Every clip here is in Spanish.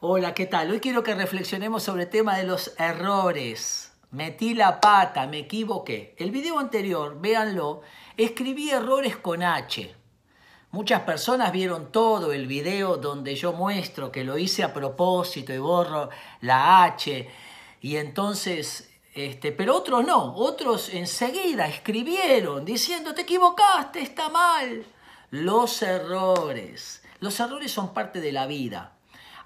Hola, ¿qué tal? Hoy quiero que reflexionemos sobre el tema de los errores. Metí la pata, me equivoqué. El video anterior, véanlo, escribí errores con H. Muchas personas vieron todo el video donde yo muestro que lo hice a propósito y borro la H. Y entonces, este, pero otros no, otros enseguida escribieron diciendo te equivocaste, está mal. Los errores. Los errores son parte de la vida.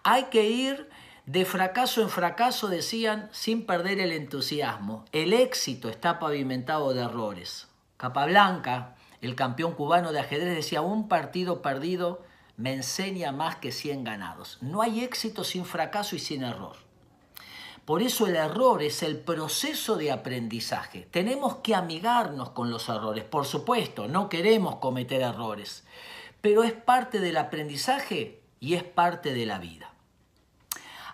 Hay que ir de fracaso en fracaso, decían, sin perder el entusiasmo. El éxito está pavimentado de errores. Capablanca, el campeón cubano de ajedrez, decía, un partido perdido me enseña más que 100 ganados. No hay éxito sin fracaso y sin error. Por eso el error es el proceso de aprendizaje. Tenemos que amigarnos con los errores. Por supuesto, no queremos cometer errores, pero es parte del aprendizaje y es parte de la vida.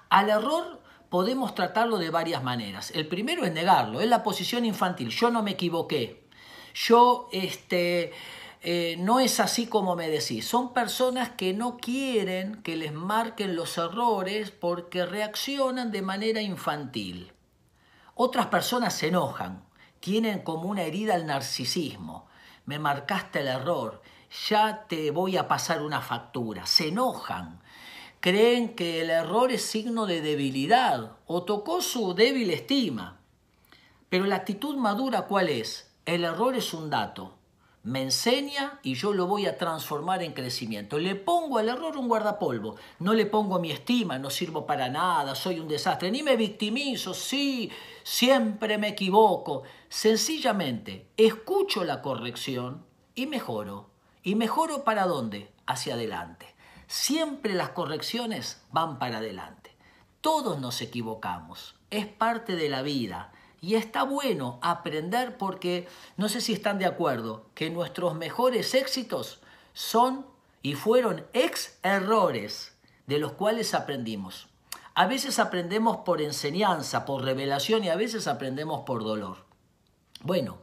Al error podemos tratarlo de varias maneras. El primero es negarlo, es la posición infantil. Yo no me equivoqué. Yo, este, eh, no es así como me decís. Son personas que no quieren que les marquen los errores porque reaccionan de manera infantil. Otras personas se enojan, tienen como una herida el narcisismo. Me marcaste el error, ya te voy a pasar una factura. Se enojan creen que el error es signo de debilidad o tocó su débil estima. Pero la actitud madura cuál es? El error es un dato. Me enseña y yo lo voy a transformar en crecimiento. Le pongo al error un guardapolvo. No le pongo mi estima, no sirvo para nada, soy un desastre. Ni me victimizo, sí, siempre me equivoco. Sencillamente, escucho la corrección y mejoro. ¿Y mejoro para dónde? Hacia adelante. Siempre las correcciones van para adelante. Todos nos equivocamos, es parte de la vida. Y está bueno aprender porque, no sé si están de acuerdo, que nuestros mejores éxitos son y fueron ex errores de los cuales aprendimos. A veces aprendemos por enseñanza, por revelación y a veces aprendemos por dolor. Bueno,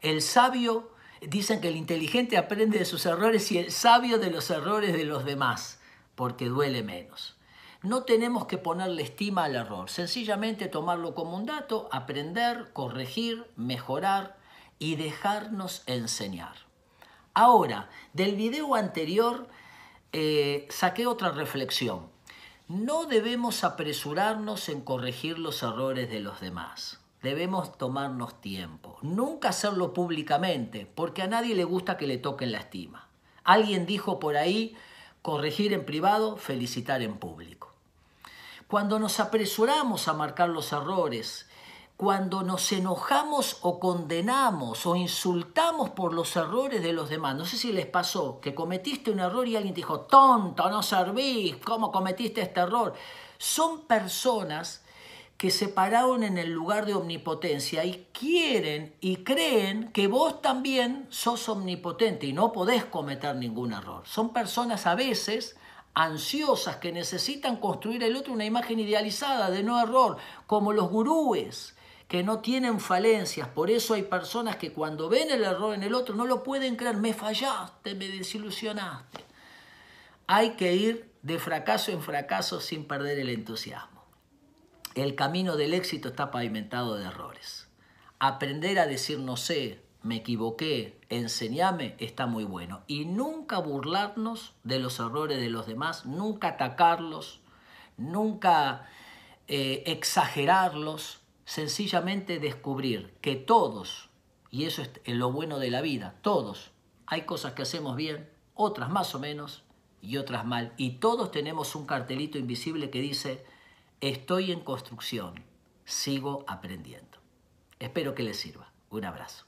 el sabio Dicen que el inteligente aprende de sus errores y el sabio de los errores de los demás, porque duele menos. No tenemos que ponerle estima al error, sencillamente tomarlo como un dato, aprender, corregir, mejorar y dejarnos enseñar. Ahora, del video anterior eh, saqué otra reflexión. No debemos apresurarnos en corregir los errores de los demás. Debemos tomarnos tiempo. Nunca hacerlo públicamente, porque a nadie le gusta que le toquen la estima. Alguien dijo por ahí, corregir en privado, felicitar en público. Cuando nos apresuramos a marcar los errores, cuando nos enojamos o condenamos o insultamos por los errores de los demás, no sé si les pasó que cometiste un error y alguien te dijo, tonto, no servís, ¿cómo cometiste este error? Son personas que se pararon en el lugar de omnipotencia y quieren y creen que vos también sos omnipotente y no podés cometer ningún error. Son personas a veces ansiosas que necesitan construir el otro una imagen idealizada de no error, como los gurúes que no tienen falencias. Por eso hay personas que cuando ven el error en el otro no lo pueden creer. Me fallaste, me desilusionaste. Hay que ir de fracaso en fracaso sin perder el entusiasmo. El camino del éxito está pavimentado de errores. Aprender a decir no sé, me equivoqué, enseñame, está muy bueno. Y nunca burlarnos de los errores de los demás, nunca atacarlos, nunca eh, exagerarlos, sencillamente descubrir que todos, y eso es lo bueno de la vida, todos, hay cosas que hacemos bien, otras más o menos y otras mal. Y todos tenemos un cartelito invisible que dice, Estoy en construcción, sigo aprendiendo. Espero que les sirva. Un abrazo.